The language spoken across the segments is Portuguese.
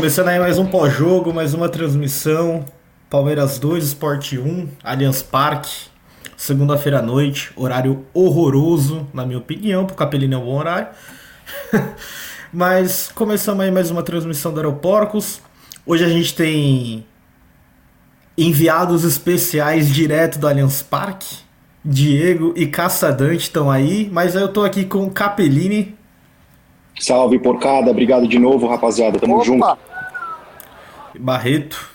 Começando aí mais um pós-jogo, mais uma transmissão. Palmeiras 2, Sport 1, Allianz Parque. Segunda-feira à noite, horário horroroso, na minha opinião, pro Capelino é um bom horário. Mas começamos aí mais uma transmissão do Aeroporcos. Hoje a gente tem enviados especiais direto do Allianz Parque. Diego e Caçadante estão aí, mas eu tô aqui com o Capellini. Salve, porcada. Obrigado de novo, rapaziada. Tamo Opa. junto. Barreto.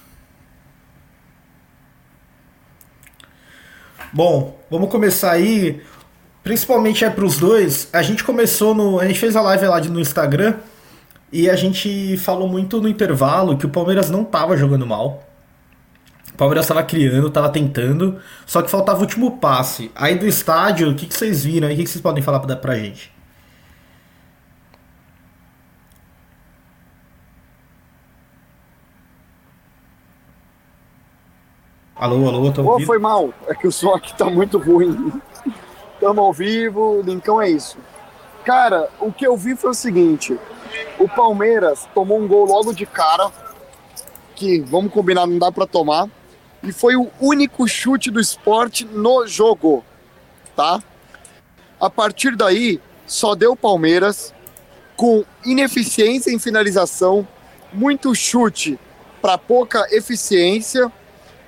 Bom, vamos começar aí. Principalmente é pros dois. A gente começou no. A gente fez a live lá no Instagram. E a gente falou muito no intervalo que o Palmeiras não tava jogando mal. O Palmeiras estava criando, estava tentando, só que faltava o último passe. Aí do estádio, o que, que vocês viram aí? O que, que vocês podem falar pra, pra gente? Alô, alô, tô ouvindo? Oh, foi mal. É que o som aqui tá muito ruim. Tamo ao vivo, então é isso. Cara, o que eu vi foi o seguinte: o Palmeiras tomou um gol logo de cara, que vamos combinar, não dá para tomar, e foi o único chute do esporte no jogo, tá? A partir daí, só deu Palmeiras com ineficiência em finalização, muito chute para pouca eficiência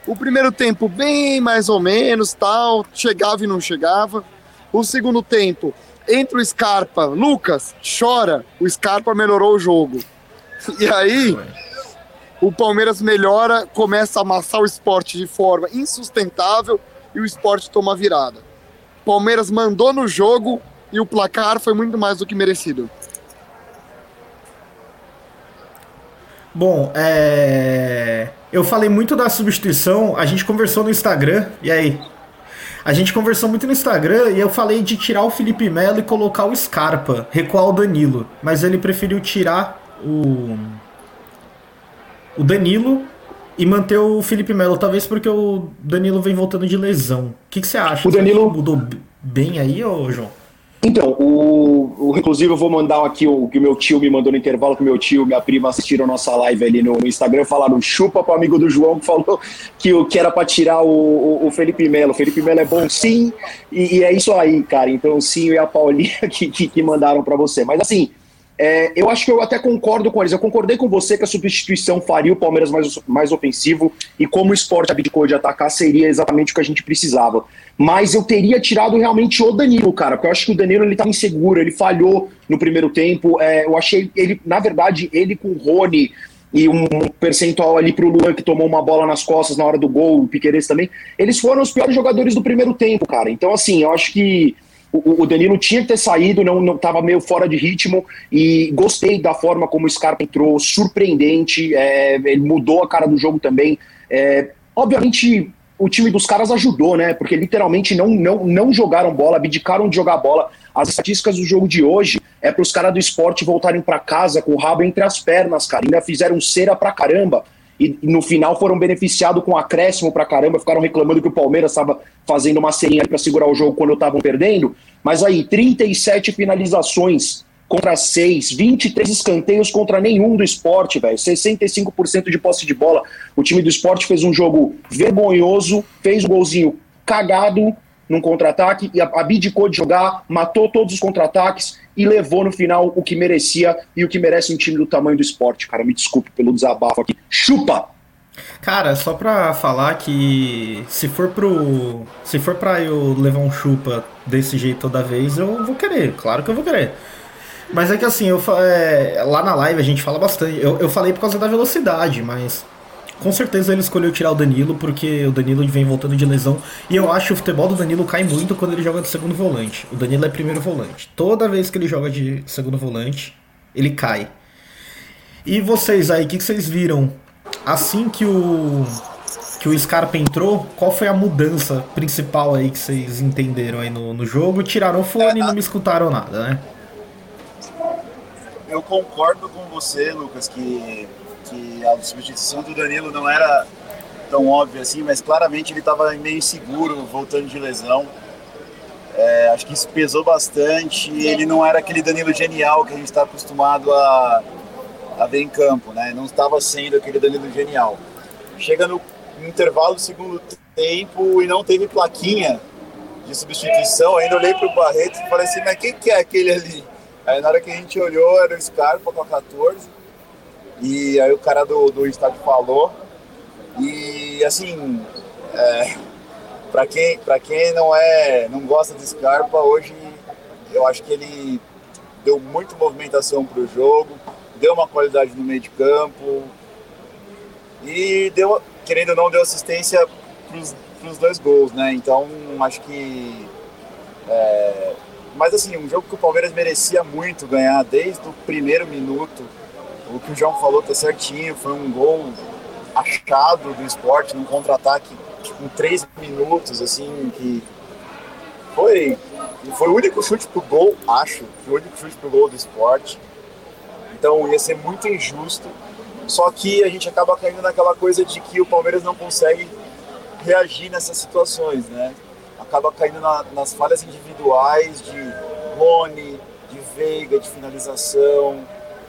o primeiro tempo, bem mais ou menos, tal, chegava e não chegava. O segundo tempo, entre o Scarpa, Lucas, chora, o Scarpa melhorou o jogo. E aí, o Palmeiras melhora, começa a amassar o esporte de forma insustentável e o esporte toma virada. Palmeiras mandou no jogo e o placar foi muito mais do que merecido. Bom, é... eu falei muito da substituição, a gente conversou no Instagram, e aí? A gente conversou muito no Instagram e eu falei de tirar o Felipe Melo e colocar o Scarpa, recuar o Danilo, mas ele preferiu tirar o o Danilo e manter o Felipe Melo, talvez porque o Danilo vem voltando de lesão. O que, que você acha? O Danilo mudou bem aí, ô João? Então, o, o, inclusive eu vou mandar aqui o que meu tio me mandou no intervalo, que meu tio e minha prima assistiram a nossa live ali no, no Instagram, falaram chupa pro amigo do João que falou que, que era para tirar o, o, o, Felipe Melo. O Felipe Melo é bom sim, e, e, é isso aí, cara. Então, sim, e a Paulinha que, que, que mandaram para você. Mas assim, é, eu acho que eu até concordo com eles. Eu concordei com você que a substituição faria o Palmeiras mais, mais ofensivo e como o esporte abdicou de atacar seria exatamente o que a gente precisava. Mas eu teria tirado realmente o Danilo, cara, porque eu acho que o Danilo ele tá inseguro, ele falhou no primeiro tempo. É, eu achei ele, na verdade, ele com o Rony e um percentual ali pro Luan que tomou uma bola nas costas na hora do gol, o Piqueires também, eles foram os piores jogadores do primeiro tempo, cara. Então, assim, eu acho que o, Danilo tinha que ter saído, não, não meio fora de ritmo e gostei da forma como o Scarpa entrou, surpreendente, é, ele mudou a cara do jogo também. É, obviamente o time dos caras ajudou, né? Porque literalmente não, não, não jogaram bola, abdicaram de jogar bola. As estatísticas do jogo de hoje é para os caras do esporte voltarem para casa com o rabo entre as pernas, cara. Ainda fizeram cera pra caramba e, no final foram beneficiados com acréscimo pra caramba, ficaram reclamando que o Palmeiras estava fazendo uma serinha para segurar o jogo quando estavam perdendo. Mas aí, 37 finalizações contra 6, 23 escanteios contra nenhum do esporte, velho. 65% de posse de bola. O time do esporte fez um jogo vergonhoso, fez um golzinho cagado num contra-ataque e abdicou de jogar, matou todos os contra-ataques e levou no final o que merecia e o que merece um time do tamanho do esporte, cara. Me desculpe pelo desabafo aqui. Chupa! Cara, só pra falar que se for pro. Se for pra eu levar um chupa desse jeito toda vez, eu vou querer, claro que eu vou querer. Mas é que assim, eu, é, lá na live a gente fala bastante. Eu, eu falei por causa da velocidade, mas com certeza ele escolheu tirar o Danilo porque o Danilo vem voltando de lesão. E eu acho que o futebol do Danilo cai muito quando ele joga de segundo volante. O Danilo é primeiro volante. Toda vez que ele joga de segundo volante, ele cai. E vocês aí, o que, que vocês viram? Assim que o que o Scarpa entrou, qual foi a mudança principal aí que vocês entenderam aí no, no jogo? Tiraram o fone e não me escutaram nada, né? Eu concordo com você, Lucas, que que a substituição do Danilo não era tão óbvia assim, mas claramente ele estava meio inseguro, voltando de lesão. É, acho que isso pesou bastante. Ele não era aquele Danilo genial que a gente está acostumado a, a ver em campo, né? Não estava sendo aquele Danilo genial. Chega no intervalo do segundo tempo e não teve plaquinha de substituição. Ainda olhei para o Barreto e falei assim, mas quem que é aquele ali? Aí na hora que a gente olhou, era o Scarpa com a 14. E aí o cara do, do estádio falou. E assim, é, para quem, pra quem não é não gosta de Scarpa, hoje eu acho que ele deu muita movimentação para o jogo, deu uma qualidade no meio de campo e deu, querendo ou não, deu assistência para os dois gols, né? Então acho que é, mas assim, um jogo que o Palmeiras merecia muito ganhar desde o primeiro minuto. O que o João falou tá certinho, foi um gol achado do esporte num contra-ataque em três minutos, assim, que foi, foi o único chute pro gol, acho, foi o único chute pro gol do esporte. Então ia ser muito injusto. Só que a gente acaba caindo naquela coisa de que o Palmeiras não consegue reagir nessas situações, né? acaba caindo na, nas falhas individuais de Rony, de Veiga, de finalização,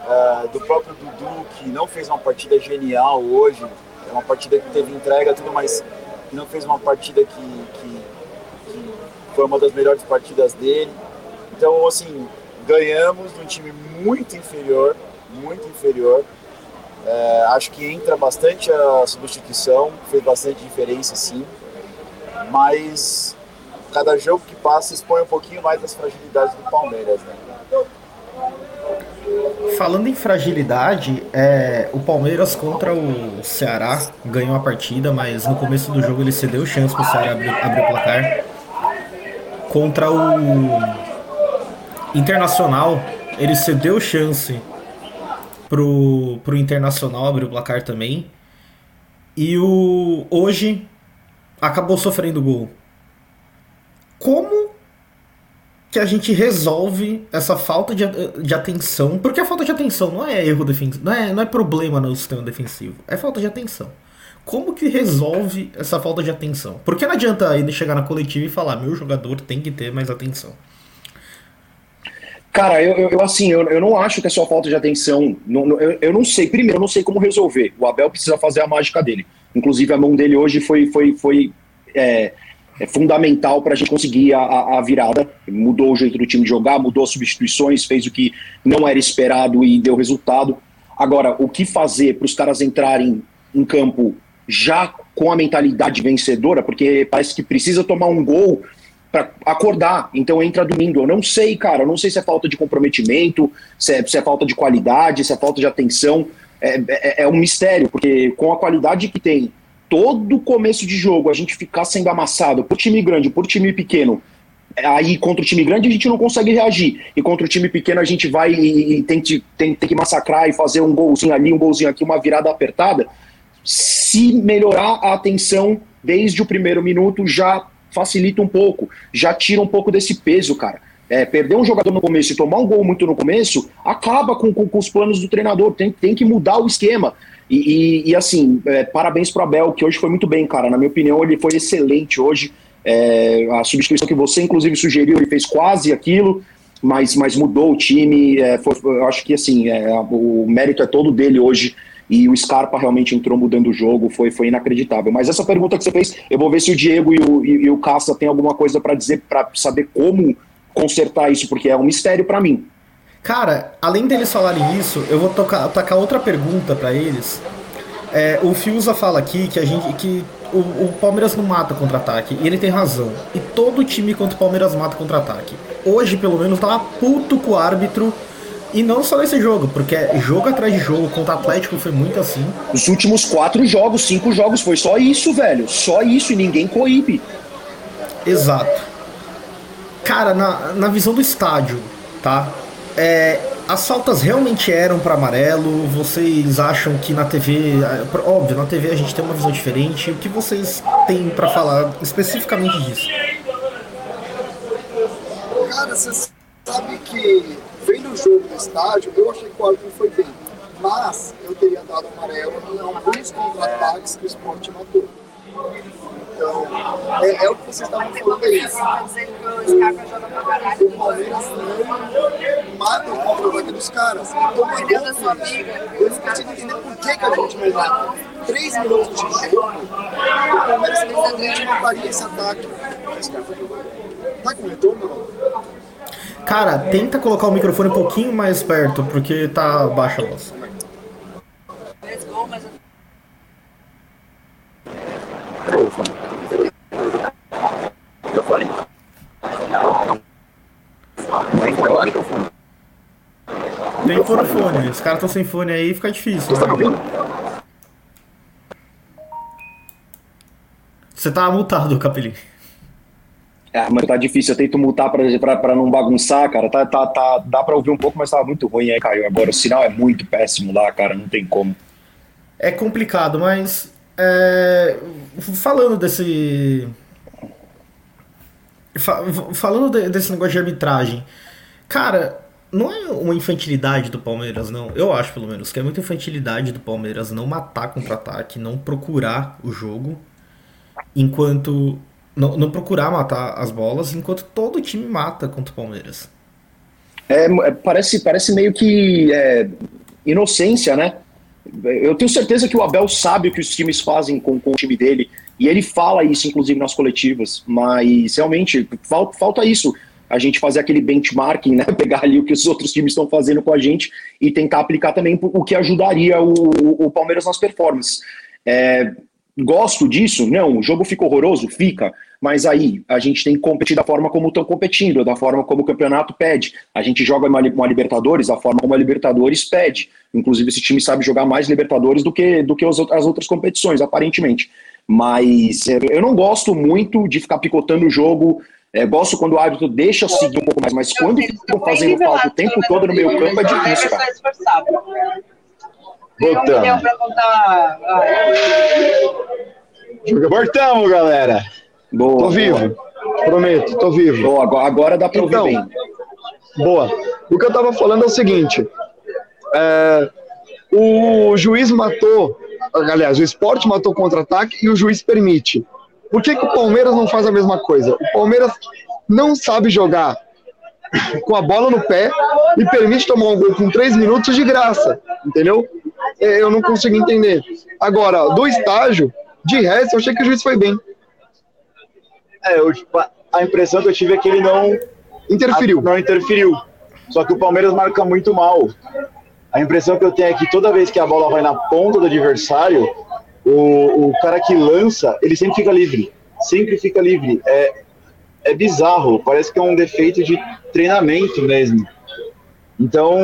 uh, do próprio Dudu, que não fez uma partida genial hoje, é uma partida que teve entrega, tudo, mas não fez uma partida que, que, que foi uma das melhores partidas dele. Então, assim, ganhamos de um time muito inferior, muito inferior. É, acho que entra bastante a substituição, fez bastante diferença sim, mas cada jogo que passa expõe um pouquinho mais das fragilidades do Palmeiras, né? Falando em fragilidade, é, o Palmeiras contra o Ceará ganhou a partida, mas no começo do jogo ele cedeu chance para o Ceará abrir, abrir o placar. Contra o Internacional, ele cedeu chance pro, pro Internacional abrir o placar também. E o hoje acabou sofrendo gol como que a gente resolve essa falta de, de atenção? Porque a falta de atenção não é erro defensivo, não é, não é problema no sistema defensivo, é falta de atenção. Como que resolve essa falta de atenção? Porque não adianta ele chegar na coletiva e falar, meu jogador tem que ter mais atenção. Cara, eu, eu assim, eu, eu não acho que é só falta de atenção. Não, eu, eu não sei, primeiro, eu não sei como resolver. O Abel precisa fazer a mágica dele. Inclusive, a mão dele hoje foi, foi, foi é, é fundamental para a gente conseguir a, a, virada. Mudou o jeito do time jogar, mudou as substituições, fez o que não era esperado e deu resultado. Agora, o que fazer para os caras entrarem em campo já com a mentalidade vencedora, porque parece que precisa tomar um gol para acordar, então entra domingo. Eu não sei, cara, eu não sei se é falta de comprometimento, se é, se é falta de qualidade, se é falta de atenção. É, é, é um mistério, porque com a qualidade que tem todo começo de jogo a gente ficar sendo amassado por time grande, por time pequeno, aí contra o time grande a gente não consegue reagir. E contra o time pequeno a gente vai e, e tem, que, tem, tem que massacrar e fazer um golzinho ali, um golzinho aqui, uma virada apertada. Se melhorar a atenção desde o primeiro minuto, já facilita um pouco, já tira um pouco desse peso, cara. É, perder um jogador no começo e tomar um gol muito no começo acaba com, com, com os planos do treinador. Tem, tem que mudar o esquema. E, e, e assim, é, parabéns pro Abel, que hoje foi muito bem, cara. Na minha opinião, ele foi excelente hoje. É, a substituição que você, inclusive, sugeriu, ele fez quase aquilo, mas, mas mudou o time. É, foi, eu acho que, assim, é, o mérito é todo dele hoje. E o Scarpa realmente entrou mudando o jogo, foi, foi inacreditável. Mas essa pergunta que você fez, eu vou ver se o Diego e o, e, e o Cassa têm alguma coisa para dizer, para saber como consertar isso, porque é um mistério para mim. Cara, além deles falarem isso, eu vou tocar, tocar outra pergunta para eles. É, o Fiuza fala aqui que a gente que o, o Palmeiras não mata contra-ataque, e ele tem razão. E todo time contra o Palmeiras mata contra-ataque. Hoje, pelo menos, tava puto com o árbitro. E não só nesse jogo, porque jogo atrás de jogo contra o Atlético foi muito assim. Os últimos quatro jogos, cinco jogos, foi só isso, velho. Só isso, e ninguém coíbe. Exato. Cara, na, na visão do estádio, tá? É, as faltas realmente eram para amarelo? Vocês acham que na TV, é, óbvio, na TV a gente tem uma visão diferente. O que vocês têm para falar especificamente disso? Cara, você sabe que vendo o jogo no estádio, eu achei que o árbitro foi bem, mas eu teria dado amarelo em alguns contra-ataques que o esporte matou. Então, é, é o que vocês estavam falando aí. Dizendo que o Scarpa joga pra caralho. O Palmeiras não mata o contra-ataque dos caras. Então, eu não consigo entender por que, que a gente não mata. Três minutos de jogo, o Palmeiras provavelmente mataria esse ataque. Tá com retorno não? Cara, tenta colocar o microfone um pouquinho mais perto, porque tá baixa a voz. Três gols, mas Eu falei. Tem que pôr o fone. Os caras estão sem fone aí, fica difícil. né? Você tá multado, Capelinho. É, mas tá difícil, eu tento mutar pra, pra, pra não bagunçar, cara. Tá, tá, tá, dá pra ouvir um pouco, mas tava muito ruim aí, caiu. Agora o sinal é muito péssimo lá, cara, não tem como. É complicado, mas é, falando desse fa- falando de- desse negócio de arbitragem, cara, não é uma infantilidade do Palmeiras, não. Eu acho, pelo menos, que é muita infantilidade do Palmeiras não matar contra-ataque, não procurar o jogo, enquanto não, não procurar matar as bolas, enquanto todo time mata contra o Palmeiras. É, é, parece, parece meio que é, inocência, né? Eu tenho certeza que o Abel sabe o que os times fazem com, com o time dele, e ele fala isso, inclusive, nas coletivas, mas realmente falta, falta isso. A gente fazer aquele benchmarking, né? Pegar ali o que os outros times estão fazendo com a gente e tentar aplicar também o que ajudaria o, o- Palmeiras nas performances. É, gosto disso? Não, o jogo fica horroroso? Fica. Mas aí, a gente tem que competir da forma como estão competindo, da forma como o campeonato pede. A gente joga li- uma Libertadores da forma como a Libertadores pede. Inclusive, esse time sabe jogar mais Libertadores do que, do que as outras competições, aparentemente. Mas é, eu não gosto muito de ficar picotando o jogo. É, gosto quando o árbitro deixa seguir um pouco mais, mas quando ficam fazendo falta o tempo todo no meio campo é difícil, cara. Voltamos. Voltamos, galera. Boa, Tô vivo. Prometo, tô vivo. Boa, agora- agora dá pra ouvir Então, bem. Boa. O que eu tava falando é o seguinte: é, o juiz matou, aliás, o esporte matou contra-ataque e o juiz permite. Por que, que o Palmeiras não faz a mesma coisa? O Palmeiras não sabe jogar com a bola no pé e permite tomar um gol com três minutos de graça, entendeu? É, Eu não consigo entender. Agora, do estágio, de resto, eu achei que o juiz foi bem. É, eu, tipo, a- a impressão que eu tive é que ele não Interferiu. Não interferiu. Só que o Palmeiras marca muito mal. A impressão que eu tenho é que toda vez que a bola vai na ponta do adversário, o, o cara que lança, ele sempre fica livre. Sempre fica livre. É, é bizarro. Parece que é um defeito de treinamento mesmo. Então,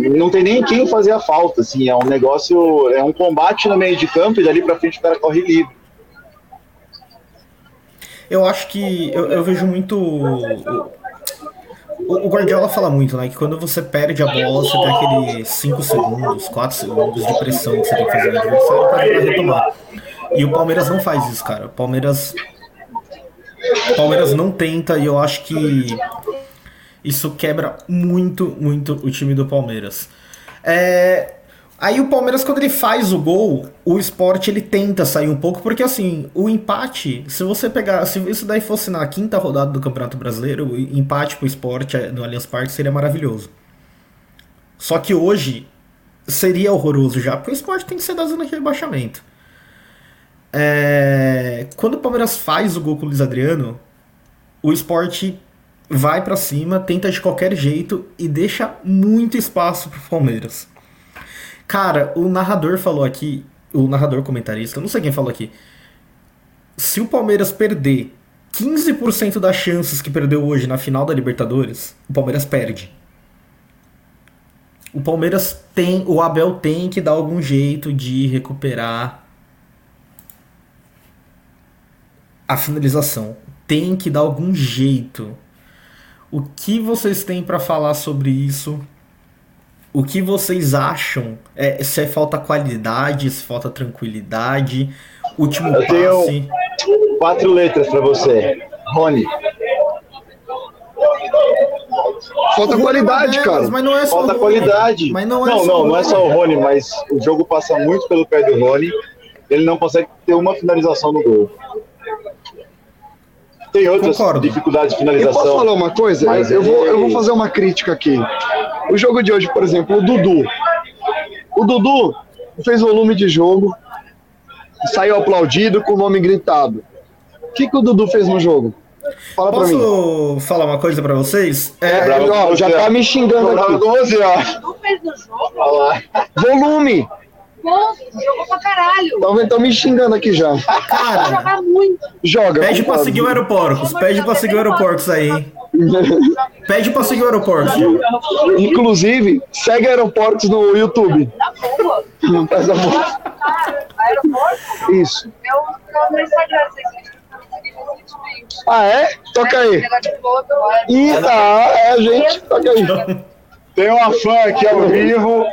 não tem nem quem fazer a falta, assim, é um negócio, é um combate no meio de campo e dali pra frente o cara corre livre. Eu acho que eu, eu vejo muito. O Guardiola fala muito, né? Que quando você perde a bola, você tem aqueles 5 segundos, 4 segundos de pressão que você tem que fazer no adversário tentar retomar. E o Palmeiras não faz isso, cara. O Palmeiras. O Palmeiras não tenta e eu acho que isso quebra muito, muito o time do Palmeiras. É, Aí o Palmeiras, quando ele faz o gol, o esporte ele tenta sair um pouco, porque assim, o empate, se você pegar. Se isso daí fosse na quinta rodada do Campeonato Brasileiro, o empate pro esporte no Allianz Parque seria maravilhoso. Só que hoje seria horroroso já, porque o esporte tem que ser da zona de rebaixamento. É, Quando o Palmeiras faz o gol com o Luiz Adriano, o esporte vai pra cima, tenta de qualquer jeito e deixa muito espaço pro Palmeiras. Cara, o narrador falou aqui, o narrador comentarista, não sei quem falou aqui. Se o Palmeiras perder 15% das chances que perdeu hoje na final da Libertadores, o Palmeiras perde. O Palmeiras tem, o Abel tem que dar algum jeito de recuperar a finalização. Tem que dar algum jeito. O que vocês têm pra falar sobre isso? O que vocês acham? É, se é falta qualidade, se falta tranquilidade, último Eu tenho- passe. Quatro letras pra você. Rony. Falta qualidade, cara. Mas não é só Falta o Rony. qualidade. Mas não é não, só não, o não é só o Rony, mas o jogo passa muito pelo pé do Rony. Ele não consegue ter uma finalização no gol. Tem outras Concordo. dificuldades de Eu posso finalização. falar uma coisa? Mas eu, vou, eu vou fazer uma crítica aqui. O jogo de hoje, por exemplo, o Dudu. O Dudu fez volume de jogo, saiu aplaudido com o nome gritado. O que, que o Dudu fez no jogo? Fala. Posso falar uma coisa pra vocês? É, bravo ó, já tá me xingando aqui. ó. Volume! Jogou pra caralho. Estão me xingando aqui já. Vai Cara, jogar muito. Joga. pede pra seguir o Aeroporcos. Pede pra seguir o Aeroporcos aí. hein? Pede pra seguir o Aeroportos. Inclusive, segue Aeroportos no YouTube. Tá boa. Não faz amor. Aeroporto, Isso. no Instagram, vocês. Ah, é? Toca aí. Ih, tá, é a gente. Toca aí. Tem uma fã aqui ao vivo.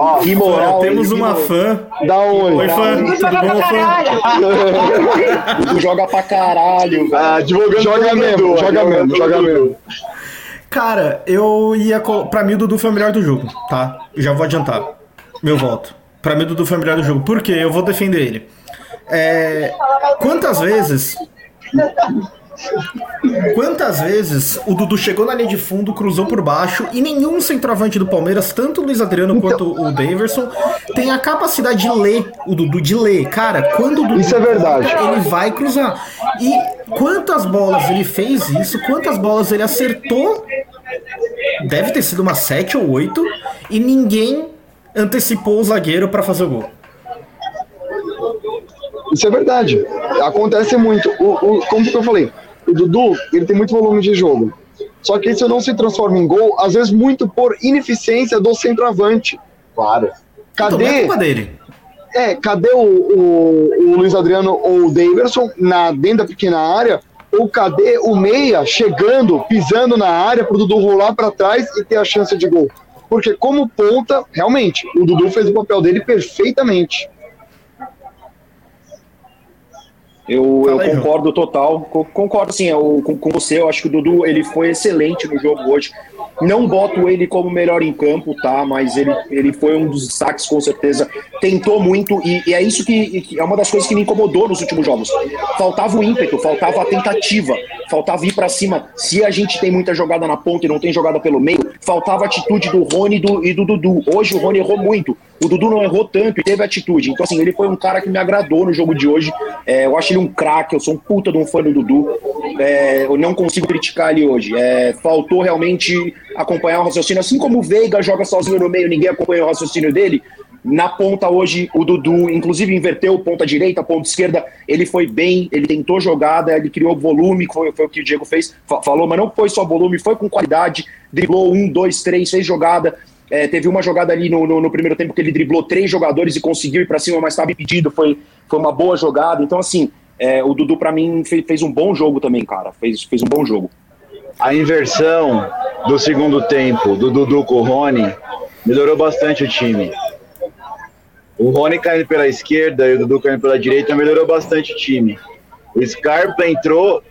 Ó, Que moral, Temos uma fã. Dá um oi. Oi, fã. Tu Tudo joga pra bom, fã? caralho. Tu joga pra caralho, velho. ah, Joga pelo mesmo, Dudu, joga mesmo, joga mesmo. Cara, eu ia. Pra mim, o Dudu foi o melhor do jogo, tá? Já vou adiantar. Meu voto. Pra mim, o Dudu foi o melhor do jogo. Por quê? Eu vou defender ele. É, Quantas vezes. Quantas vezes o Dudu chegou na linha de fundo, cruzou por baixo e nenhum centroavante do Palmeiras, tanto o Luiz Adriano quanto o Daverson, tem a capacidade de ler o Dudu, de ler. Cara, quando o Dudu Isso é verdade. ele vai cruzar. E quantas bolas ele fez isso, quantas bolas ele acertou, deve ter sido umas 7 ou 8, e ninguém antecipou o zagueiro pra fazer o gol. Isso é verdade. Acontece muito. O, o- como que eu falei? O Dudu, ele tem muito volume de jogo. Só que isso não se transforma em gol, às vezes muito por ineficiência do centroavante. Claro. Então não é Cadê? culpa dele. É, cadê o, o, o Luiz Adriano ou o Daverson na, dentro da pequena área? Ou cadê o meia chegando, pisando na área para o Dudu rolar para trás e ter a chance de gol? Porque como ponta, realmente, o Dudu fez o papel dele perfeitamente. Eu, eu aí, João. concordo total. Co- Concordo sim, eu, com, com você. Eu acho que o Dudu ele foi excelente no jogo hoje. Não boto ele como melhor em campo, tá? Mas ele, ele foi um dos destaques, com certeza. Tentou muito e, e é isso que, que é uma das coisas que me incomodou nos últimos jogos. Faltava o ímpeto, faltava a tentativa, faltava ir pra cima. Se a gente tem muita jogada na ponta e não tem jogada pelo meio, faltava a atitude do Rony e do, e do Dudu. Hoje o Rony errou muito. O Dudu não errou tanto e teve atitude. Então, assim, ele foi um cara que me agradou no jogo de hoje. É, eu acho ele um craque, eu sou um puta de um fã do Dudu. É, eu não consigo criticar ele hoje. É, faltou realmente acompanhar o raciocínio. Assim como o Veiga joga sozinho no meio, ninguém acompanha o raciocínio dele. Na ponta hoje, o Dudu, inclusive, inverteu ponta direita, ponta esquerda. Ele foi bem, ele tentou jogada, ele criou volume, foi, foi o que o Diego fez, fa- falou, mas não foi só volume, foi com qualidade. Driblou um, dois, três, fez jogada. É, teve uma jogada ali no, no, no primeiro tempo que ele driblou três jogadores e conseguiu ir pra cima, mas estava impedido. Foi, foi uma boa jogada. Então, assim, é, o Dudu, pra mim, fez, fez um bom jogo também, cara. Fez, fez um bom jogo. A inversão do segundo tempo do Dudu com o Rony melhorou bastante o time. O Rony caindo pela esquerda e o Dudu caindo pela direita melhorou bastante o time. O Scarpa entrou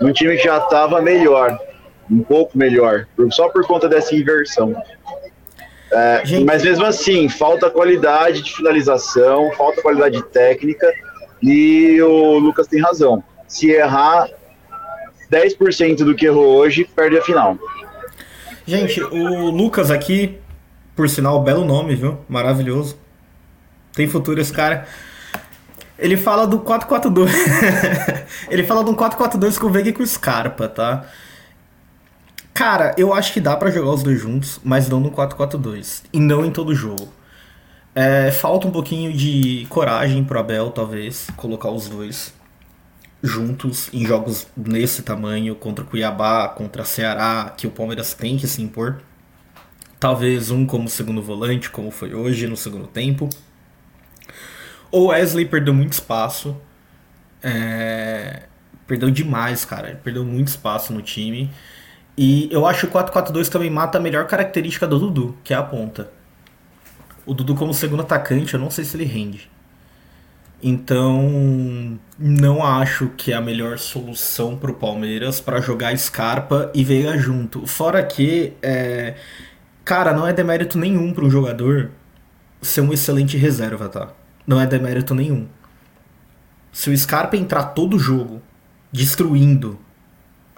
num time que já estava melhor, um pouco melhor, só por conta dessa inversão. É, Gente. mas mesmo assim, falta qualidade de finalização, falta qualidade técnica e o Lucas tem razão. Se errar 10% do que errou hoje, perde a final. Gente, o Lucas aqui, por sinal, belo nome, viu? Maravilhoso. Tem futuro esse cara. Ele fala do 4-4-2. Ele fala de um 4-4-2 com o Veiga e com o Scarpa, tá? Cara, eu acho que dá pra jogar os dois juntos, mas não no 4-4-2. E não em todo jogo. É, falta um pouquinho de coragem pro Abel, talvez, colocar os dois juntos em jogos nesse tamanho, contra Cuiabá, contra Ceará, que o Palmeiras tem que se impor. Talvez um como segundo volante, como foi hoje no segundo tempo. O Wesley perdeu muito espaço. É, Perdeu demais, cara. Perdeu muito espaço no time. E eu acho que o 4-4-2 também mata a melhor característica do Dudu, que é a ponta. O Dudu como segundo atacante, eu não sei se ele rende. Então, não acho que é a melhor solução pro Palmeiras para jogar Scarpa e Veiga junto. Fora que, é, cara, não é demérito nenhum para um jogador ser um excelente reserva, tá? Não é demérito nenhum. Se o Scarpa entrar todo jogo destruindo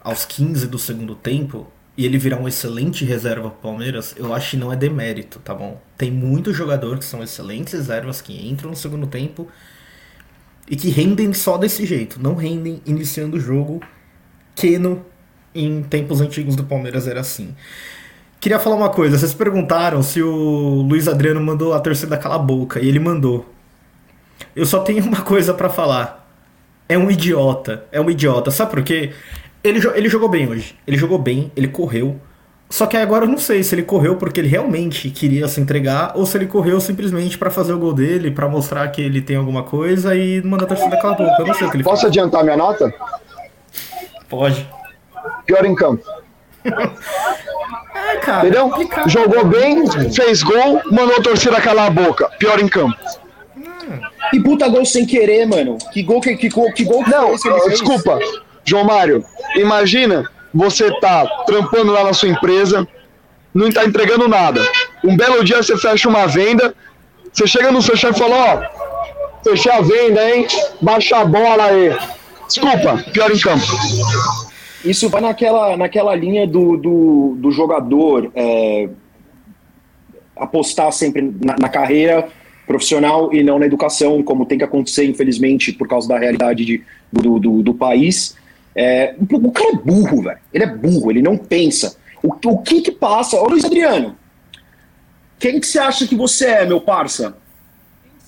aos 15 do segundo tempo e ele virar um excelente reserva pro Palmeiras, eu acho que não é demérito, tá bom? Tem muitos jogadores que são excelentes reservas que entram no segundo tempo e que rendem só desse jeito, não rendem iniciando o jogo que no, em tempos antigos do Palmeiras era assim. Queria falar uma coisa, vocês perguntaram se o Luiz Adriano mandou a torcida calar a boca, e ele mandou. Eu só tenho uma coisa pra falar. É um idiota, é um idiota. Sabe por quê? Ele, ele jogou bem hoje. Ele jogou bem, ele correu. Só que agora eu não sei se ele correu porque ele realmente queria se entregar ou se ele correu simplesmente pra fazer o gol dele, pra mostrar que ele tem alguma coisa e mandar a torcida calar a boca. Eu não sei o que ele Posso adiantar minha nota? fez. Pode. Pior em campo. É, cara. Entendeu? é. Jogou bem, fez gol, mandou a torcida calar a boca. Pior em campo. Que puta gol sem querer, mano. Que gol que, que, gol- que gol que Não, que ele fez? João Mário. Imagina você tá trampando lá na sua empresa, não tá entregando nada. Um belo dia você fecha uma venda, você chega no seu chefe e fala: Ó, fechei a venda, hein? Baixa a bola aí. Desculpa, pior em campo. Isso vai naquela, naquela linha do, do, do jogador é, apostar sempre na, na carreira profissional e não na educação, como tem que acontecer, infelizmente, por causa da realidade de- do, do, do país. É, o cara é burro, velho. Ele é burro, ele não pensa. O, o que que passa? Ô Luiz Adriano, quem que você acha que você é, meu parça?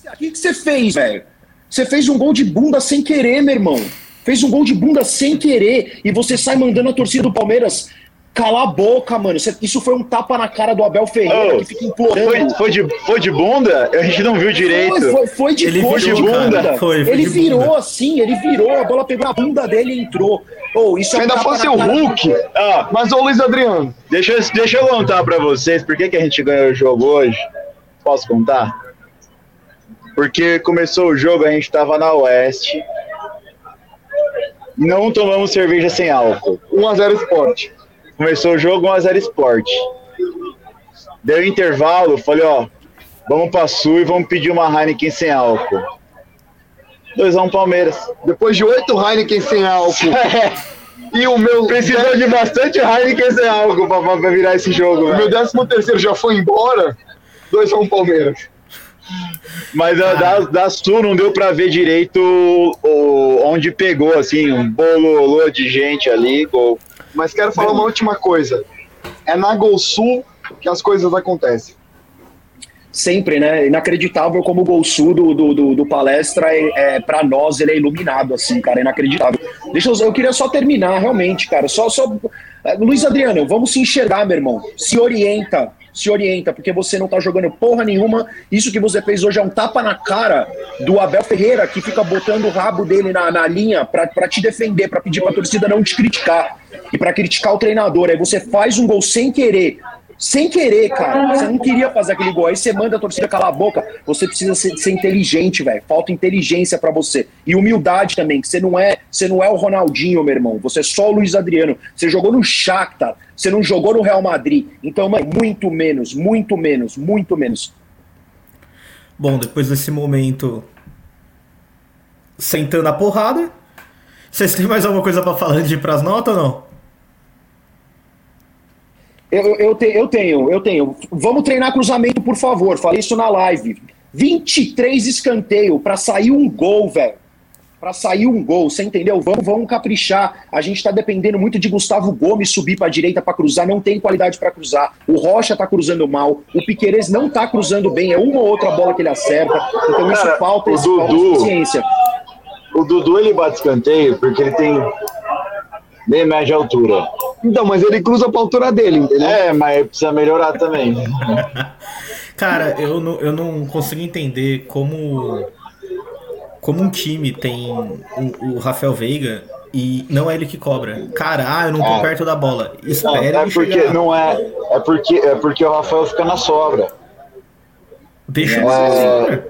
O que que você fez, velho? Você fez um gol de bunda sem querer, meu irmão. Fez um gol de bunda sem querer e você sai mandando a torcida do Palmeiras calar a boca, mano. Isso- foi um tapa na cara do Abel Ferreira Ô, que fica implorando. Foi, foi, de, foi de bunda? A gente não viu direito. Foi, foi, foi de, Ele foi virou, de cara. bunda. Foi, foi ele de virou bunda. assim, ele virou, a bola pegou na bunda dele e entrou. Oh, isso Se é ainda fosse o Hulk, Ó, mas ô Luiz Adriano, deixa, eu- deixa eu contar pra vocês por que, que a gente ganhou o jogo hoje. Posso contar? Porque começou o jogo, a gente tava na Oeste. Não tomamos cerveja sem álcool. 1x0 esporte. Começou o jogo 1x0 Sport. Deu intervalo, falei, ó, vamos pra Sul e vamos pedir uma Heineken sem álcool. 2x1 Palmeiras. Depois de oito Heineken sem álcool. E o meu, Precisou de bastante Heineken sem álcool pra, pra- virar esse jogo, o meu décimo terceiro já foi embora. 2x1 Palmeiras. Mas a da, da Sul não deu pra ver direito o, o- onde pegou, assim, um bololô de gente ali. Gol. Mas quero falar uma última coisa. É na Gol Sul que as coisas acontecem. Sempre, né? Inacreditável como o gol sul do, do, do, do palestra é, é para nós ele é iluminado, assim, cara, é inacreditável. Deixa eu, eu queria só terminar, realmente, cara. Só, só. eh, Luiz Adriano, vamos se enxergar, meu irmão. Se orienta, se orienta, porque você não tá jogando porra nenhuma. Isso que você fez hoje é um tapa na cara do Abel Ferreira, que fica botando o rabo dele na, na linha pra te defender, pra pedir pra torcida não te criticar e pra criticar o treinador. Aí você faz um gol sem querer. Sem querer, cara. Você não queria fazer aquele gol. Aí você manda a torcida calar a boca. Você precisa ser, ser inteligente, velho. Falta inteligência pra você. E humildade também, que você não é, você não é o Ronaldinho, meu irmão. Você é só o Luiz Adriano. Você jogou no Shakhtar, você não jogou no Real Madrid. Então, mano, muito menos, muito menos, muito menos. Bom, depois desse momento sentando a porrada, vocês têm mais alguma coisa pra falar antes de ir pras notas ou não? Eu, eu, te- eu tenho, eu tenho. Vamos treinar cruzamento, por favor. Falei isso na live. 23 escanteio pra sair um gol, velho. Pra sair um gol, você entendeu? Vamos, vamos caprichar. A gente tá dependendo muito de Gustavo Gomes subir pra direita pra cruzar. Não tem qualidade pra cruzar. O Rocha tá cruzando mal. O Piquerez não tá cruzando bem. É uma ou outra bola que ele acerta. Então isso Cara, falta, isso falta Dudu- eficiência. O Dudu ele bate escanteio porque ele tem meia média altura. Então, mas ele cruza pra altura dele, entendeu? É, mas precisa melhorar também. Cara, eu não, eu não consigo entender como como um time tem o, o Rafael Veiga e não é ele que cobra. Cara, ah, eu não tô É. perto da bola. Não, Espera é ele porque chegar. não é, é porque é porque o Rafael fica na sobra. Deixa É. Dudu,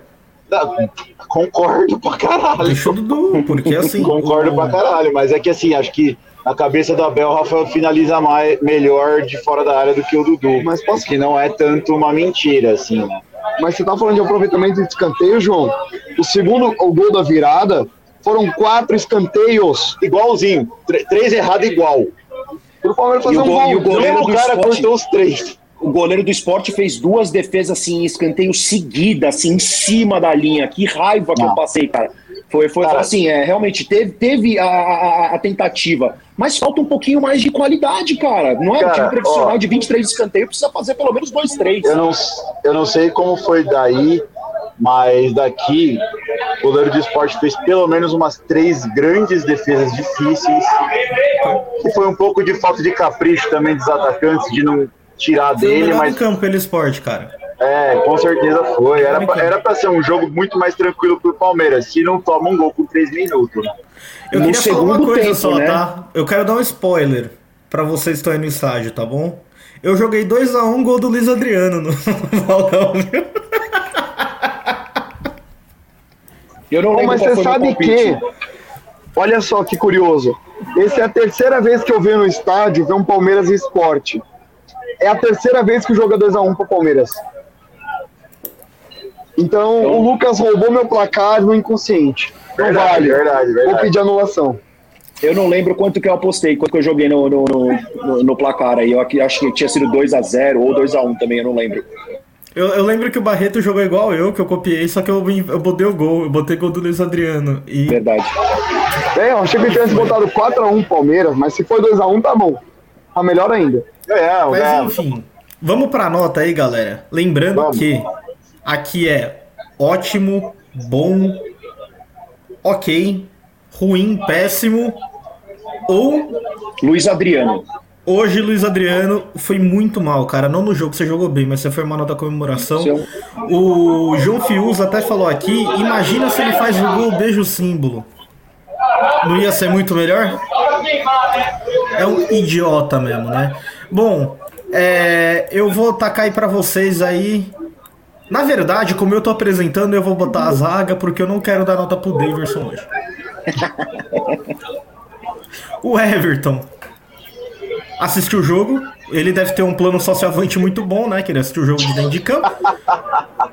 Não, Concordo pra caralho. Deixa o Dudu, porque assim. Concordo o- pra caralho, mas é que assim, acho que na cabeça do Abel, o Rafael finaliza mais, melhor de fora da área do que o Dudu. Mas posso- que não é tanto uma mentira, assim, né? Mas você tá falando de aproveitamento de escanteio, João. O segundo, o gol da virada, foram quatro escanteios. Igualzinho, tr- três errados igual. Pro Palmeiras E fazer o, um go- e o gol. goleiro O do cara esporte, cortou os três. o goleiro do esporte fez duas defesas assim, em escanteio seguida, assim, em cima da linha. Que raiva que eu passei, cara. Foi, foi Cara. assim, é, realmente teve, teve a, a- a tentativa, mas falta um pouquinho mais de qualidade, cara. Não é um Cara, time profissional ó. de 23 escanteios, precisa fazer pelo menos dois, três. Eu não, eu não sei como foi daí, mas daqui o goleiro de esporte fez pelo menos umas três grandes defesas difíceis. E foi um pouco de falta de capricho também dos atacantes, de não tirar Foi o dele, melhor mas em campo pelo esporte, cara. É, com certeza foi. Era pra, era pra ser um jogo muito mais tranquilo pro Palmeiras, se não toma um gol com três minutos. né? Eu No queria falar uma segundo coisa tempo, só, né? tá? Eu quero dar um spoiler pra vocês que estão aí no estádio, tá bom? Eu joguei 2x1 gol do Luiz Adriano no bolão, viu? Eu não lembro mas você sabe que, olha só que curioso, essa é a terceira vez que eu venho no estádio ver um Palmeiras e esporte. É a terceira vez que o jogo é 2x1 pro Palmeiras. Então, o Lucas roubou meu placar no inconsciente. Não Verdade, vale. verdade, Vou verdade. pedir anulação. Eu não lembro quanto que eu apostei, quanto que eu joguei no, no, no, no- placar aí. Eu acho que tinha sido 2x0 ou 2x1 também, eu não lembro. Eu, eu lembro que o Barreto jogou igual eu, que eu copiei, só que eu, eu botei o gol, eu botei gol do Luiz Adriano. E Verdade. É, eu achei que ele tivesse botado 4x1 Palmeiras, mas se for 2x1 tá bom. Tá melhor ainda. É, Mas é, enfim, vamos pra nota aí, galera. Lembrando Vamos. que aqui é ótimo, bom, ok, ruim, péssimo ou Luiz Adriano. hoje Luiz Adriano foi muito mal, cara. Não no jogo, você jogou bem, mas você foi uma nota comemoração. Seu- O João Fius até falou aqui, imagina se ele faz o gol beijo símbolo. Não ia ser muito melhor? É um idiota mesmo, né? Bom, é, eu vou tacar aí pra vocês aí. Na verdade, como eu tô apresentando, eu vou botar a zaga porque eu não quero dar nota pro Daverson hoje. O Everton assistiu o jogo. Ele deve ter um plano socioavante muito bom, né? Que ele assistiu o jogo de dentro de campo.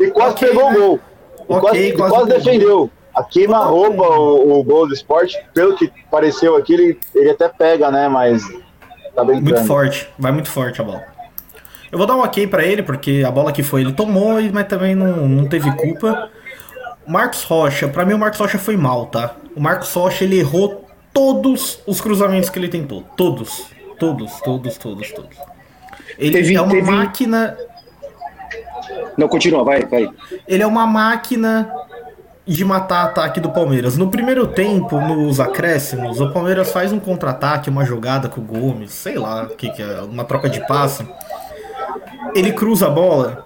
E quase Ok, pegou né? o gol. E Ok, quase, e quase quase defendeu. A queima-roupa, o, o gol do esporte, pelo que pareceu aqui, ele, ele até pega, né? Mas tá bem Muito forte, vai muito forte a bola. Eu vou dar um ok pra ele, porque a bola que foi ele tomou, e- mas também não, não teve culpa. Marcos Rocha, pra mim o Marcos Rocha foi mal, tá? O Marcos Rocha ele errou todos os cruzamentos que ele tentou. Todos. Todos, todos, todos, todos. Ele Teve- é uma teve- máquina. Não, continua, vai, vai. Ele é uma máquina de matar ataque do Palmeiras. No primeiro tempo, nos acréscimos, o Palmeiras faz um contra-ataque, uma jogada com o Gomes, sei lá o que, que é, uma troca de passe. Ele cruza a bola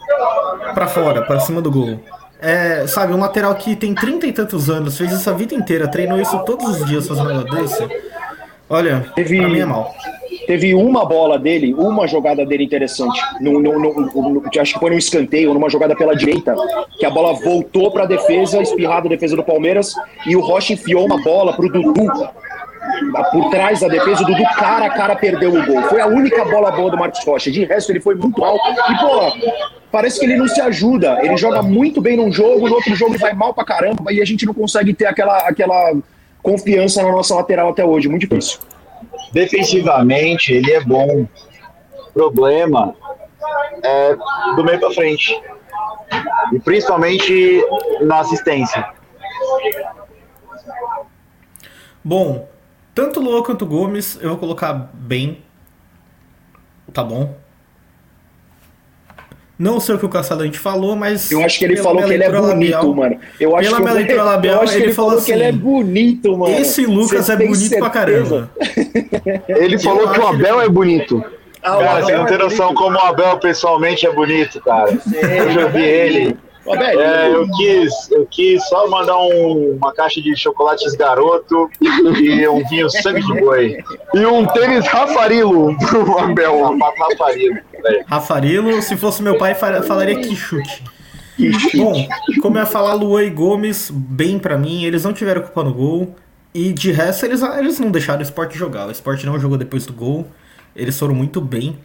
pra fora, pra cima do gol. É, sabe, um lateral que tem trinta e tantos anos, fez isso a vida inteira, treinou isso todos os dias fazendo um negócio desse. Olha, Teve- pra mim é mal. Teve uma bola dele, uma jogada dele interessante. No, no- no- no- acho que foi num escanteio, numa jogada pela direita, que a bola voltou para a defesa, espirrada a defesa do Palmeiras, e o Rocha enfiou uma bola pro Dudu. Por trás da defesa, o Dudu cara a cara perdeu o gol. Foi a única bola boa do Marcos Rocha. De resto, ele foi muito mal. E, pô, parece que ele não se ajuda. Ele joga muito bem num jogo, no outro jogo ele vai mal pra caramba, e a gente não consegue ter aquela, aquela confiança na nossa lateral até hoje. Muito difícil. Defensivamente, ele é bom. O problema é do meio pra frente. E principalmente na assistência. Bom, tanto o Luan quanto o Gomes eu vou colocar bem. Tá bom. Não sei o que o Caçadante falou, mas. Eu acho que ele falou que ele é bonito, labial- mano. Eu acho Pela que minha eu- leitura labial, eu acho que ele ele falou falou que ele é assim, bonito, mano. Esse Lucas Você é bonito pra certeza? caramba. Ele falou que o Abel é bonito. Ah, Cara, você não é tem noção bonito. como o Abel pessoalmente é bonito, cara. Eu já vi ele. Velho, É, eu quis, eu quis só mandar um- uma caixa de chocolates garoto e um vinho sangue de boi. E um tênis Rafarilo pro Abel. Velho. Rafarilo, se fosse meu pai, fa- falaria que chute. Bom, como eu ia falar, Luan e Gomes, bem pra mim, eles não tiveram culpa no gol. E de resto, eles, eles não deixaram o esporte jogar. O esporte não jogou depois do gol. Eles foram muito bem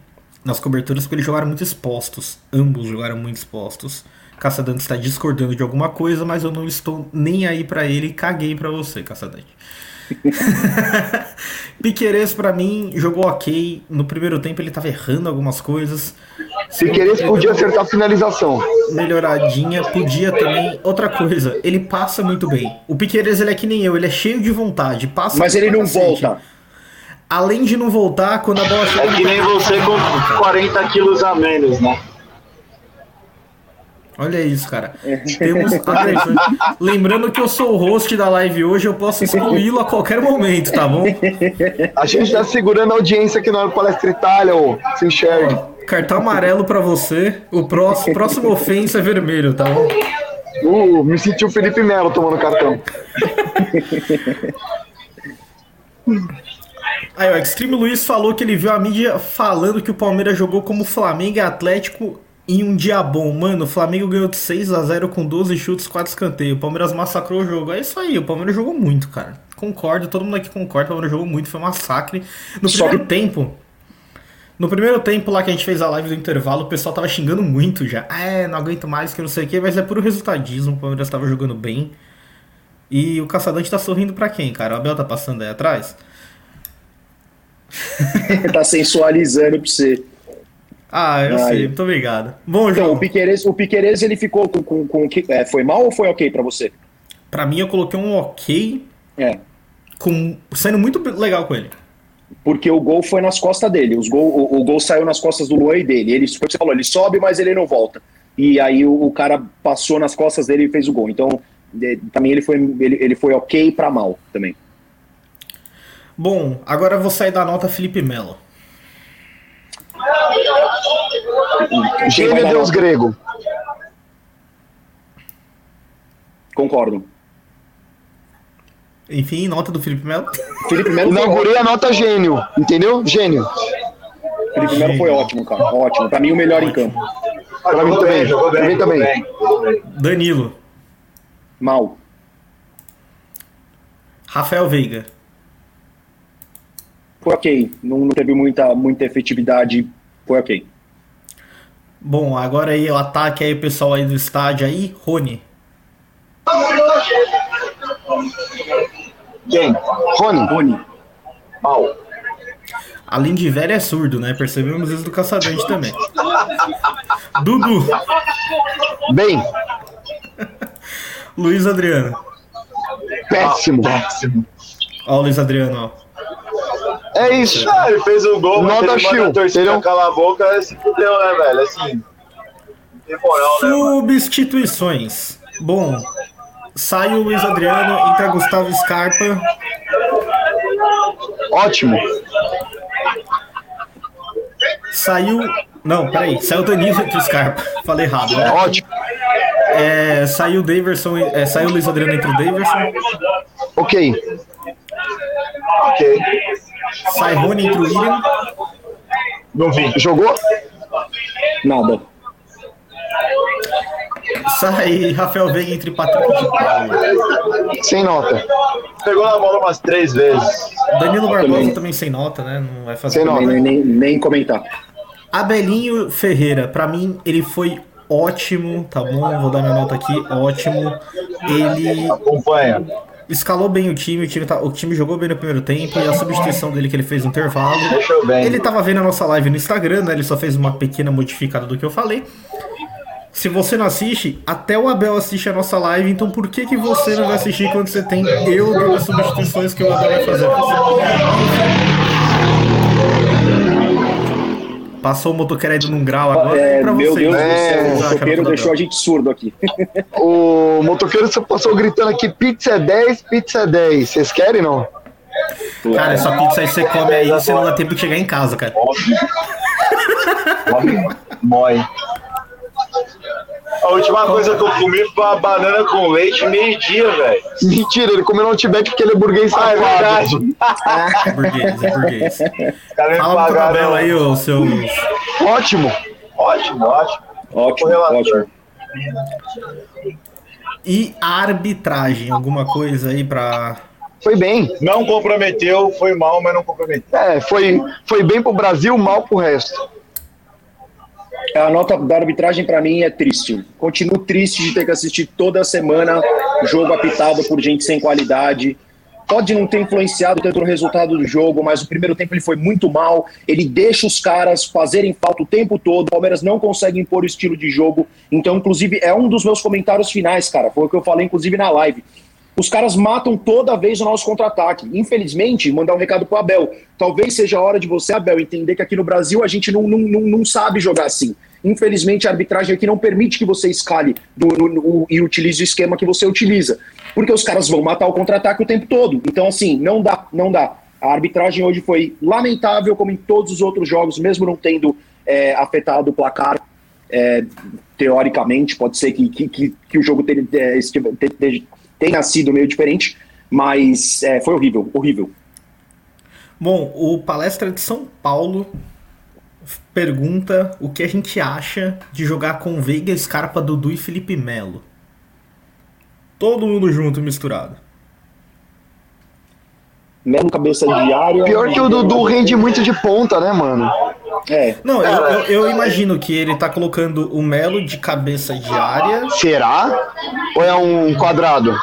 nas coberturas porque eles jogaram muito expostos. Ambos jogaram muito expostos. Caçadante está discordando de alguma coisa, mas eu não estou nem aí pra ele. Caguei pra você, Caçadante. Piqueires pra mim jogou ok. No primeiro tempo ele tava errando algumas coisas. Se querer, podia acertar a finalização. Melhoradinha, podia também. Outra coisa, ele passa muito bem. O Piqueires ele é que nem eu, ele é cheio de vontade, passa Mas ele não cacete. volta. Além de não voltar, quando a bola chega É que nem você com 40 quilos a menos, né? Olha isso, cara. Temos agressões. Lembrando que eu sou o host da live hoje, eu posso excluí-lo a qualquer momento, tá bom? A gente tá segurando a audiência aqui na Palestra Itália, ô. Se enxergue. Cartão amarelo pra você. O próximo, próximo ofensa é vermelho, tá bom? Uh, me senti o Felipe Melo tomando cartão. Aí, o Extreme Luiz falou que ele viu a mídia falando que o Palmeiras jogou como Flamengo e Atlético em um dia bom. Mano, o Flamengo ganhou de 6 a 0 com 12 chutes, 4 escanteios. O Palmeiras massacrou o jogo. É isso aí, o Palmeiras jogou muito, cara. Concordo, todo mundo aqui concorda. O Palmeiras jogou muito, foi um massacre. No Só primeiro tempo. No primeiro tempo lá que a gente fez a live do intervalo, o pessoal tava xingando muito já. Ah, É, não aguento mais, que não sei o que, mas é puro resultadismo. O Palmeiras tava jogando bem. E o Caçadante tá sorrindo pra quem, cara? O Abel tá passando aí atrás? tá sensualizando pra você. Ah, eu Ai. sei, muito obrigado. Bom, Então, o Piqueires, o Piqueires ele ficou com. com, com que- é, foi mal ou foi ok pra você? pra mim eu coloquei um ok, É. com, sendo muito legal com ele. Porque o gol foi nas costas dele. Os gol, o, o gol saiu nas costas do Luan e dele. Ele, foi você falou, ele sobe, mas ele não volta. E aí o, o cara passou nas costas dele e fez o gol. Então, também ele foi, ele, ele foi ok pra mal também. Bom, agora eu vou sair da nota Felipe Melo. Gênio dar Deus grego. Concordo. Enfim, nota do Felipe Melo. Felipe Melo ótimo. Inaugurei a nota gênio, entendeu? Gênio. Felipe Melo foi ótimo, cara. Ótimo. Pra mim, o melhor em campo. Pra mim também, jogou bem, mim também. bem. Danilo. Mal. Rafael Veiga. Foi ok. Não, não teve muita, muita efetividade. Foi ok. Bom, agora aí o ataque aí, o pessoal aí do estádio aí, Rony. Quem? Rony, Rony. Mal. Além de velho é surdo, né? Percebemos isso do Caçadante também. Dudu. bem, Luiz Adriano. péssimo. Péssimo. Ó o Luiz Adriano, ó. É isso. Ah, ele fez o gol, mas Nota ele manda a torcida entendeu? calar a boca, se fudeu, né, velho? Assim, né? Substituições. Bom, sai o Luiz Adriano, entra Gustavo Scarpa. Ótimo. Saiu. Não, peraí. Saiu o Danilo entre o Scarpa. Falei errado. né? Ótimo. É, saiu o Daverson. É, saiu o Luiz Adriano entre o Daverson. Ok. Ok. Sai Rony entre o William. Não vi. Jogou? Nada. Sai Rafael Veiga entre Patrick de Paula. Sem nota. Pegou na bola umas três vezes. Danilo Barbosa Também. também sem nota, né? Não vai fazer Sem nada. nota. Nem, nem, nem comentar. Abelinho Ferreira, pra mim, ele foi ótimo, tá bom? Vou dar minha nota aqui, ótimo. Ele Acompanha. escalou bem o time, o time, tá- o time jogou bem no primeiro tempo e a substituição dele que ele fez no intervalo. Ele tava vendo a nossa live no Instagram, né? Ele só fez uma pequena modificada do que eu falei. Se você não assiste, até o Abel assiste a nossa live, então por que, que você não vai assistir quando você tem eu as substituições que o Abel vai fazer pra você? Passou o motoqueiro indo num grau agora. É, pra meu vocês. Deus do É, céu, o do deixou a gente surdo aqui. O motoqueiro só passou gritando aqui: pizza é 10, pizza é 10. Vocês querem não? Cara, essa pizza aí você come aí, você não dá tempo de chegar em casa, cara. Come, mói. A última coisa que eu comi foi uma banana com leite meio-dia, velho. Mentira, ele comeu no Outback porque ele é burguês Ah, é verdade. É burguês, é burguês. Me Fala do pagaram. Abel aí, ô seus. Ótimo. Ótimo, ótimo. Ótimo, ótimo. E arbitragem, alguma coisa aí pra. Foi bem. Não comprometeu, foi mal, mas não comprometeu. É, foi, foi bem pro Brasil, mal pro resto. A nota da arbitragem para mim é triste. Continuo triste de ter que assistir toda semana jogo apitado por gente sem qualidade. Pode não ter influenciado tanto no resultado do jogo, mas o primeiro tempo ele foi muito mal. Ele deixa os caras fazerem falta o tempo todo. O Palmeiras não consegue impor o estilo de jogo. Então, inclusive, é um dos meus comentários finais, cara. Foi o que eu falei, inclusive, na live. Os caras matam toda vez o nosso contra-ataque. Infelizmente, mandar um recado pro Abel. Talvez seja a hora de você, Abel, entender que aqui no Brasil a gente não, não, não, não sabe jogar assim. Infelizmente, a arbitragem aqui não permite que você escale do, no, no, e utilize o esquema que você utiliza. Porque os caras vão matar o contra-ataque o tempo todo. Então, assim, não dá, não dá. A arbitragem hoje foi lamentável, como em todos os outros jogos, mesmo não tendo é, afetado o placar. É, teoricamente, pode ser que, que, que, que o jogo tenha, é, tenha sido meio diferente, mas é, foi horrível, horrível. Bom, o Palestra de São Paulo pergunta o que a gente acha de jogar com Veiga, Scarpa, Dudu e Felipe Melo. Todo mundo junto, misturado. Melo cabeça de área. Pior que o Dudu rende muito de ponta, né, mano? É. Não, eu, eu, eu imagino que ele tá colocando o Melo de cabeça de área. Será? Ou é um quadrado?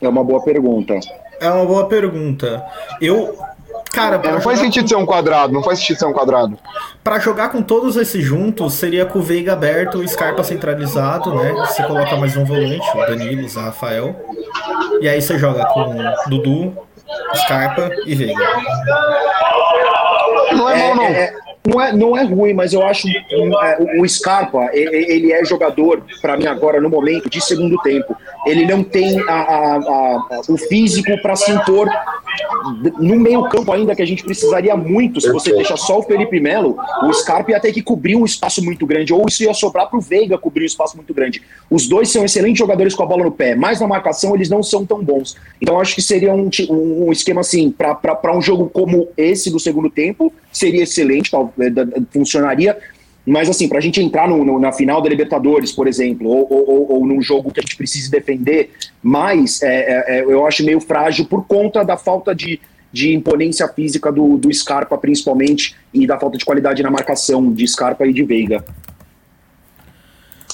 É uma boa pergunta. É uma boa pergunta. Eu. Cara, É, não faz jogar sentido ser um quadrado, não faz sentido ser um quadrado. Pra jogar com todos esses juntos, seria com o Veiga aberto, o Scarpa centralizado, né? Você coloca mais um volante, o Danilo, o Rafael. E aí você joga com Dudu, Scarpa e Veiga. Não é, É, mal, não. é, não, é, não é ruim, mas eu acho um, é, o, Scarpa, ele é jogador, para mim agora, no momento, de segundo tempo. Ele não tem a- a- a- o físico para se impor no meio campo ainda, que a gente precisaria muito. Se você deixar só o Felipe Melo, o Scarpa ia ter que cobrir um espaço muito grande, ou isso ia sobrar para o Veiga cobrir um espaço muito grande. Os dois são excelentes jogadores com a bola no pé, mas na marcação eles não são tão bons. Então eu acho que seria um, um esquema assim, para um jogo como esse do segundo tempo, seria excelente, tal- é, funcionaria. Mas assim, pra gente entrar no- no- na final da Libertadores, por exemplo, ou, ou, ou- ou num jogo que a gente precise defender mais, é, é, é, eu acho meio frágil por conta da falta de, de imponência física do, do Scarpa, principalmente, e da falta de qualidade na marcação de Scarpa e de Veiga.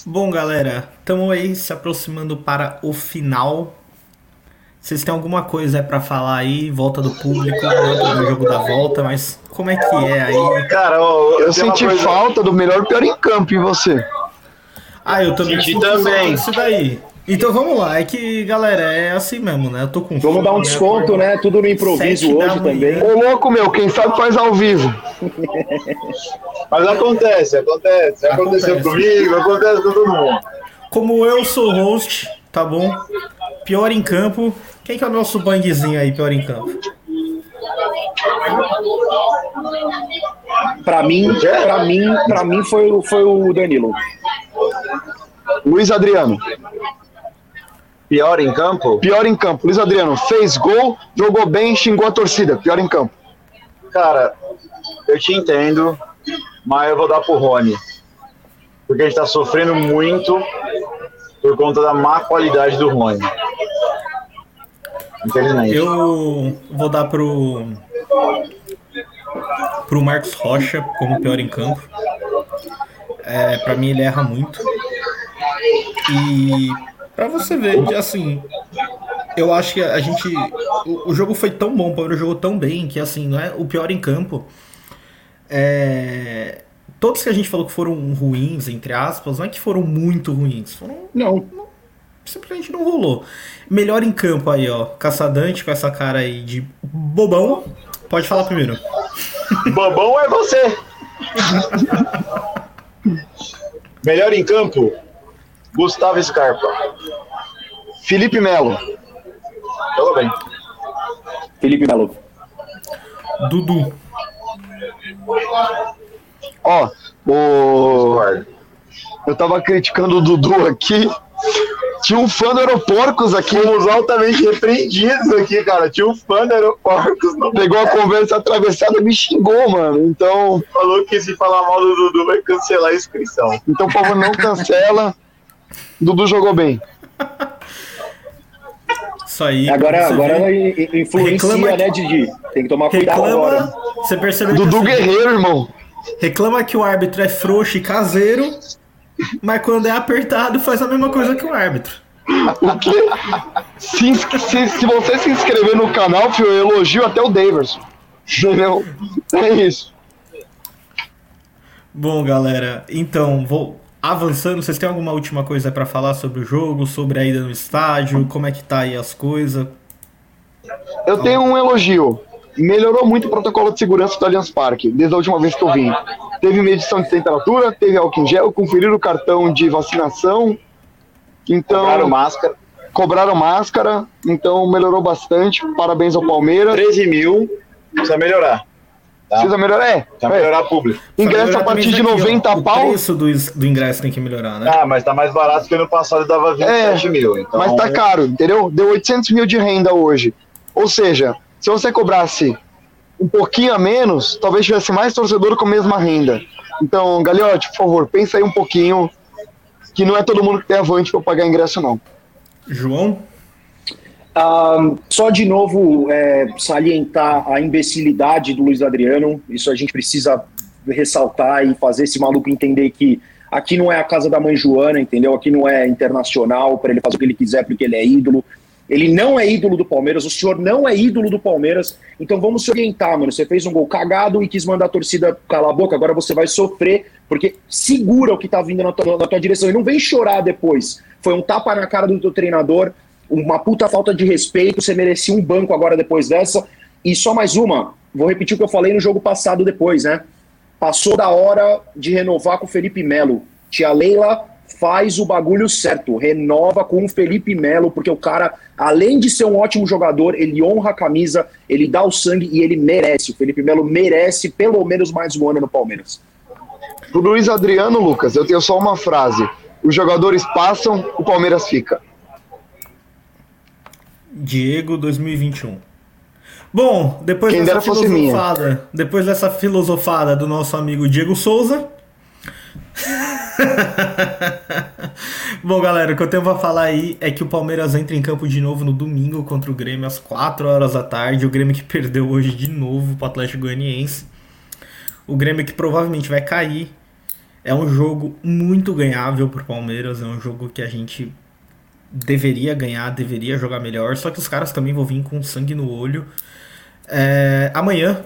Bom, galera, estamos aí se aproximando para o final. Vocês têm alguma coisa pra falar aí, volta do público, volta do jogo da volta, mas como é que é aí? Cara, ó, Eu uma senti coisa- falta do melhor pior em campo, e você? Ah, eu também Senti também. disso daí. Então vamos lá, é que, galera, é assim mesmo, né? Eu tô com Vamos dar um fome, desconto, né? Tudo no improviso hoje também. Ô louco, meu, quem sabe faz ao vivo. Mas acontece, acontece. Aconteceu Acontece. comigo, acontece com todo mundo. Como eu sou host, tá bom? Pior em campo. Quem que é o nosso bangzinho aí, pior em campo? Pra mim, pra mim, pra mim foi, o- foi o Danilo. Luiz Adriano, Pior em campo? pior em campo. Luiz Adriano fez gol, jogou bem, xingou a torcida. Pior em campo. Cara, eu te entendo, mas eu vou dar pro Rony. Porque a gente tá sofrendo muito por conta da má qualidade do Rony. Infelizmente. Eu vou dar pro. pro Marcos Rocha como pior em campo. É, pra mim ele erra muito. E pra você ver, assim, eu acho que a gente. O, o jogo foi tão bom, o Palmeiras jogou tão bem que assim, não é o pior em campo. É, todos que a gente falou que foram ruins, entre aspas, não é que foram muito ruins, foram Não. simplesmente não rolou. Melhor em campo aí, ó. Caçadante com essa cara aí de bobão. Pode falar primeiro. Bobão é você! Melhor em campo, Gustavo Scarpa. Felipe Melo, Jogou bem. Felipe Melo. Dudu. Ó, o... Eu tava criticando o Dudu aqui. Tinha um fã do Aeroporcos aqui. Fomos altamente repreendidos aqui, cara. Tinha um fã da Aeroporcos, não Pegou a conversa atravessada e me xingou, mano. Então, falou que se falar mal do Dudu vai cancelar a inscrição. então, por favor, não cancela. Dudu jogou bem. Isso aí. Agora, agora vê. i- influencia, Reclama- né, Didi? Tem que tomar cuidado agora. Reclama. Você percebeu Dudu que Guerreiro, irmão. Reclama que o árbitro é frouxo e caseiro, mas quando é apertado faz a mesma coisa que o árbitro. O quê? Se, se, se você se inscrever no canal, filho, eu elogio até o Daverson. Entendeu? É isso. Bom, galera, então, vou avançando. Vocês têm alguma última coisa pra falar sobre o jogo, sobre a ida no estádio, como é que tá aí as coisas? Eu tenho um elogio. Melhorou muito o protocolo de segurança do Allianz Parque, desde a última vez que eu vim. Teve medição de temperatura, teve álcool em gel, conferiram o cartão de vacinação. Então, Compraram máscara. cobraram máscara, então melhorou bastante. Parabéns ao Palmeiras. 13 mil. Precisa melhorar. Tá? Precisa melhorar? É. Precisa é. melhorar público. Ingresso Só a partir de melhorar também 90 aqui, pau. O preço do, do ingresso tem que melhorar, né? Ah, mas tá mais barato que ano passado dava 27 É, mil. Então, Mas tá caro, entendeu? Deu 800 mil de renda hoje. Ou seja, se você cobrasse um pouquinho a menos, talvez tivesse mais torcedor com a mesma renda. Então, Galiote, por favor, pensa aí um pouquinho, que não é todo mundo que tem avante para pagar ingresso, não. João? Ah, só de novo é, salientar a imbecilidade do Luiz Adriano. Isso a gente precisa ressaltar e fazer esse maluco entender que aqui não é a casa da mãe Joana, entendeu? Aqui não é internacional para ele fazer o que ele quiser porque ele é ídolo. Ele não é ídolo do Palmeiras, o senhor não é ídolo do Palmeiras. Então vamos se orientar, mano. Você fez um gol cagado e quis mandar a torcida calar a boca, agora você vai sofrer, porque segura o que tá vindo na tua, na tua direção e não vem chorar depois. Foi um tapa na cara do teu treinador, uma puta falta de respeito, você merecia um banco agora depois dessa. E só mais uma, vou repetir o que eu falei no jogo passado depois, né? Passou da hora de renovar com o Felipe Melo. Tia Leila faz o bagulho certo, renova com o Felipe Melo, porque o cara, além de ser um ótimo jogador, ele honra a camisa, ele dá o sangue e ele merece. O Felipe Melo merece pelo menos mais um ano no Palmeiras. Pro Luiz Adriano, Lucas, eu tenho só uma frase. Os jogadores passam, o Palmeiras fica. Diego 2021. Bom, depois Quem dessa filosofada, depois dessa filosofada do nosso amigo Diego Souza. Bom, galera, o que eu tenho pra falar aí é que o Palmeiras entra em campo de novo no domingo contra o Grêmio às 4 horas da tarde. O Grêmio que perdeu hoje de novo pro Atlético Goianiense. O Grêmio que provavelmente vai cair. É um jogo muito ganhável pro Palmeiras, é um jogo que a gente deveria ganhar, deveria jogar melhor, só que os caras também vão vir com sangue no olho. É, amanhã,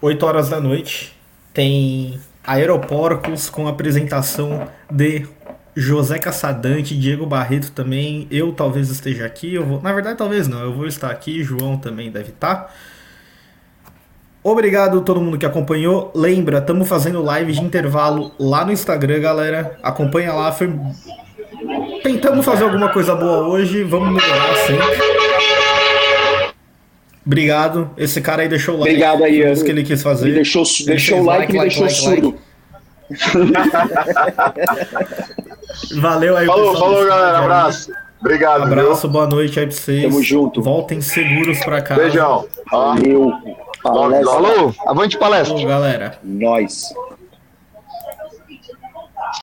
8 horas da noite, tem Aeroporcos com apresentação de José Caçadante, Diego Barreto também. Eu talvez esteja aqui, eu vou, na verdade talvez não, eu vou estar aqui, João também deve estar. Obrigado a todo mundo que acompanhou. Lembra, estamos fazendo live de intervalo lá no Instagram, galera. Acompanha lá, foi Tentamos fazer alguma coisa boa hoje, vamos melhorar sempre. Obrigado. Esse cara aí deixou o like. Obrigado aí, Foi isso que ele quis fazer. Ele deixou, Ele deixou o like e me like, deixou like, surdo. Valeu aí, Falou, falou, galera. aí. Abraço. Obrigado, Abraço, boa noite aí pra vocês. Tamo junto. Voltem seguros pra casa. Beijão. Valeu. Palestra. Falou, avante palestra. Bom, galera. Nós.